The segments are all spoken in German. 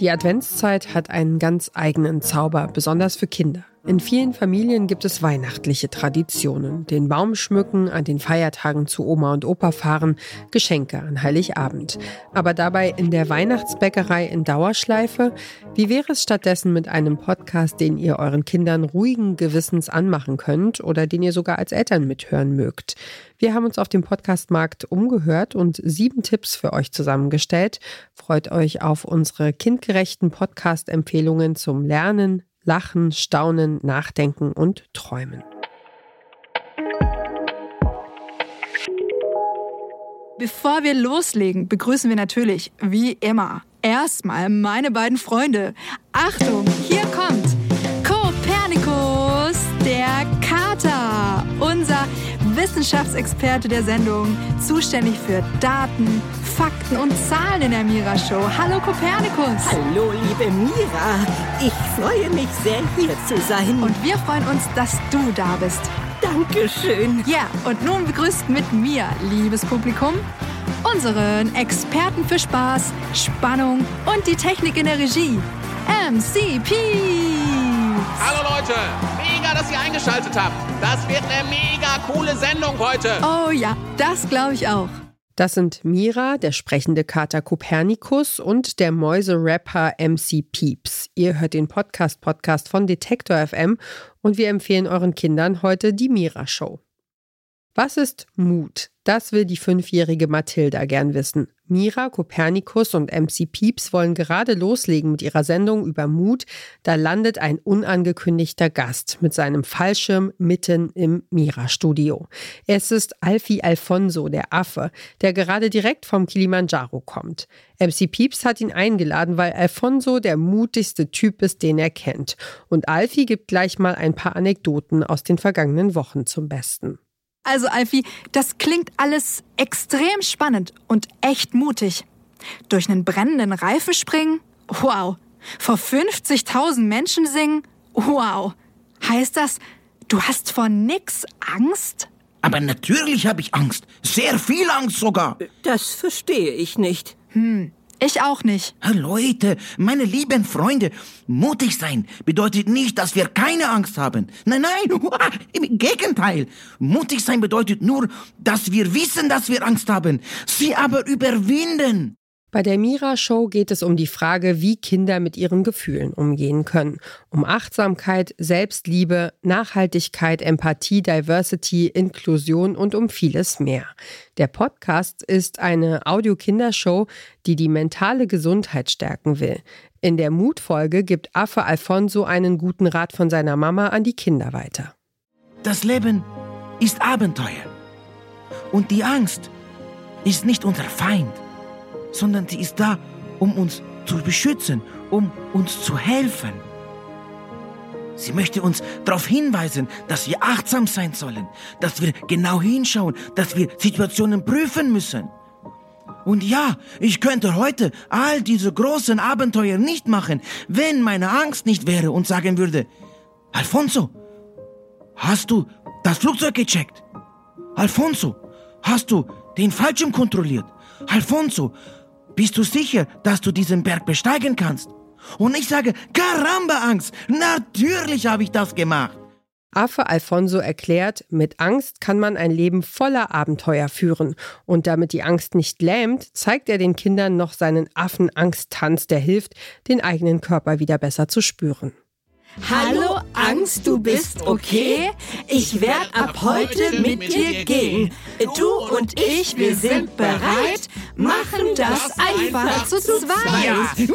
Die Adventszeit hat einen ganz eigenen Zauber, besonders für Kinder. In vielen Familien gibt es weihnachtliche Traditionen. Den Baum schmücken, an den Feiertagen zu Oma und Opa fahren, Geschenke an Heiligabend. Aber dabei in der Weihnachtsbäckerei in Dauerschleife? Wie wäre es stattdessen mit einem Podcast, den ihr euren Kindern ruhigen Gewissens anmachen könnt oder den ihr sogar als Eltern mithören mögt? Wir haben uns auf dem Podcastmarkt umgehört und sieben Tipps für euch zusammengestellt. Freut euch auf unsere kindgerechten Podcast-Empfehlungen zum Lernen, Lachen, Staunen, Nachdenken und Träumen. Bevor wir loslegen, begrüßen wir natürlich, wie immer, erstmal meine beiden Freunde. Achtung, hier kommt Kopernikus, der Kater, unser Wissenschaftsexperte der Sendung, zuständig für Daten, Fakten und Zahlen in der Mira Show. Hallo Kopernikus. Hallo liebe Mira. Ich freue mich sehr hier zu sein. Und wir freuen uns, dass du da bist. Dankeschön. Ja, und nun begrüßt mit mir, liebes Publikum, unseren Experten für Spaß, Spannung und die Technik in der Regie, MCP. Hallo Leute, mega, dass ihr eingeschaltet habt. Das wird eine mega coole Sendung heute. Oh ja, das glaube ich auch. Das sind Mira, der sprechende Kater Kopernikus und der Mäuse-Rapper MC Peeps. Ihr hört den Podcast-Podcast von Detektor FM und wir empfehlen euren Kindern heute die Mira Show. Was ist Mut? Das will die fünfjährige Mathilda gern wissen. Mira, Kopernikus und MC Pieps wollen gerade loslegen mit ihrer Sendung über Mut. Da landet ein unangekündigter Gast mit seinem Fallschirm mitten im Mira-Studio. Es ist Alfie Alfonso, der Affe, der gerade direkt vom Kilimanjaro kommt. MC Pieps hat ihn eingeladen, weil Alfonso der mutigste Typ ist, den er kennt. Und Alfie gibt gleich mal ein paar Anekdoten aus den vergangenen Wochen zum Besten. Also, Alfie, das klingt alles extrem spannend und echt mutig. Durch einen brennenden Reifen springen? Wow. Vor 50.000 Menschen singen? Wow. Heißt das, du hast vor nix Angst? Aber natürlich habe ich Angst. Sehr viel Angst sogar. Das verstehe ich nicht. Hm, ich auch nicht. Leute, meine lieben Freunde, mutig sein bedeutet nicht, dass wir keine Angst haben. Nein, nein, im Gegenteil. Mutig sein bedeutet nur, dass wir wissen, dass wir Angst haben, sie aber überwinden. Bei der Mira Show geht es um die Frage, wie Kinder mit ihren Gefühlen umgehen können. Um Achtsamkeit, Selbstliebe, Nachhaltigkeit, Empathie, Diversity, Inklusion und um vieles mehr. Der Podcast ist eine Audio-Kindershow, die die mentale Gesundheit stärken will. In der Mutfolge gibt Affe Alfonso einen guten Rat von seiner Mama an die Kinder weiter. Das Leben ist Abenteuer. Und die Angst ist nicht unser Feind sondern sie ist da, um uns zu beschützen, um uns zu helfen. Sie möchte uns darauf hinweisen, dass wir achtsam sein sollen, dass wir genau hinschauen, dass wir Situationen prüfen müssen. Und ja, ich könnte heute all diese großen Abenteuer nicht machen, wenn meine Angst nicht wäre und sagen würde, Alfonso, hast du das Flugzeug gecheckt? Alfonso, hast du den Fallschirm kontrolliert? Alfonso, bist du sicher, dass du diesen Berg besteigen kannst? Und ich sage, Caramba Angst, natürlich habe ich das gemacht. Affe Alfonso erklärt, mit Angst kann man ein Leben voller Abenteuer führen. Und damit die Angst nicht lähmt, zeigt er den Kindern noch seinen Affenangsttanz, der hilft, den eigenen Körper wieder besser zu spüren. Hallo Angst, du bist okay? Ich werde ab heute mit dir gehen. Du und ich, wir sind bereit, machen das einfach zu zweit.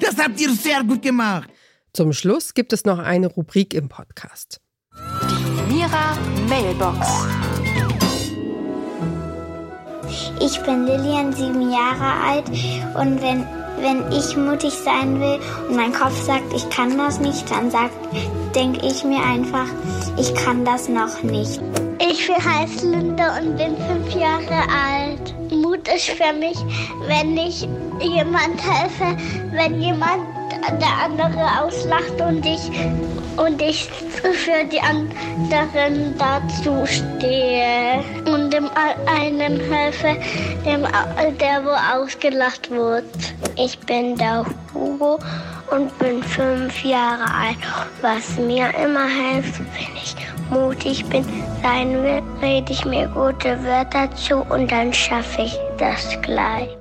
Das habt ihr sehr gut gemacht. Zum Schluss gibt es noch eine Rubrik im Podcast. Die Mira Mailbox. Ich bin Lilian, sieben Jahre alt und wenn wenn ich mutig sein will und mein Kopf sagt, ich kann das nicht, dann denke ich mir einfach, ich kann das noch nicht. Ich heiße Linda und bin fünf Jahre alt. Mut ist für mich, wenn ich jemand helfe, wenn jemand der andere auslacht und ich, und ich für die anderen dazu stehe und dem einen helfe, dem, der wo ausgelacht wird. Ich bin der Hugo und bin fünf Jahre alt. Was mir immer hilft, wenn ich mutig bin, sein will, rede ich mir gute Wörter zu und dann schaffe ich das gleich.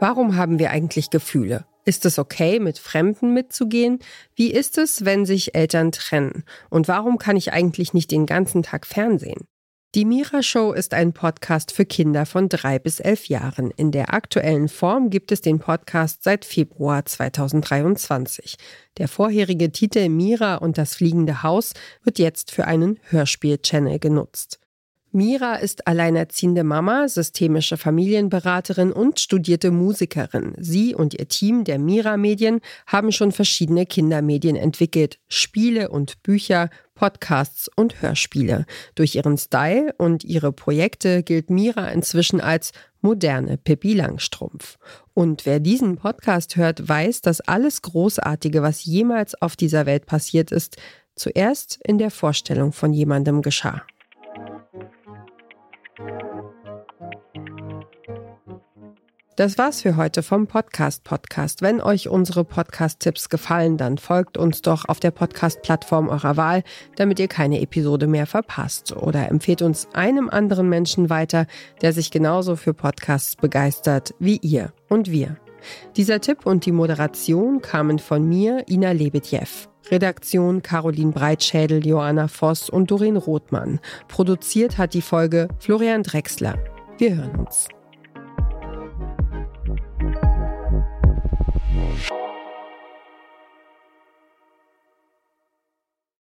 Warum haben wir eigentlich Gefühle? Ist es okay, mit Fremden mitzugehen? Wie ist es, wenn sich Eltern trennen? Und warum kann ich eigentlich nicht den ganzen Tag Fernsehen? Die Mira Show ist ein Podcast für Kinder von drei bis elf Jahren. In der aktuellen Form gibt es den Podcast seit Februar 2023. Der vorherige Titel Mira und das fliegende Haus wird jetzt für einen Hörspiel-Channel genutzt. Mira ist alleinerziehende Mama, systemische Familienberaterin und studierte Musikerin. Sie und ihr Team der Mira Medien haben schon verschiedene Kindermedien entwickelt, Spiele und Bücher, Podcasts und Hörspiele. Durch ihren Style und ihre Projekte gilt Mira inzwischen als moderne Pippi Langstrumpf. Und wer diesen Podcast hört, weiß, dass alles Großartige, was jemals auf dieser Welt passiert ist, zuerst in der Vorstellung von jemandem geschah. Das war's für heute vom Podcast Podcast. Wenn euch unsere Podcast-Tipps gefallen, dann folgt uns doch auf der Podcast-Plattform eurer Wahl, damit ihr keine Episode mehr verpasst. Oder empfehlt uns einem anderen Menschen weiter, der sich genauso für Podcasts begeistert wie ihr und wir. Dieser Tipp und die Moderation kamen von mir, Ina Lebedjew. Redaktion Caroline Breitschädel, Joanna Voss und Doreen Rothmann. Produziert hat die Folge Florian Drexler. Wir hören uns.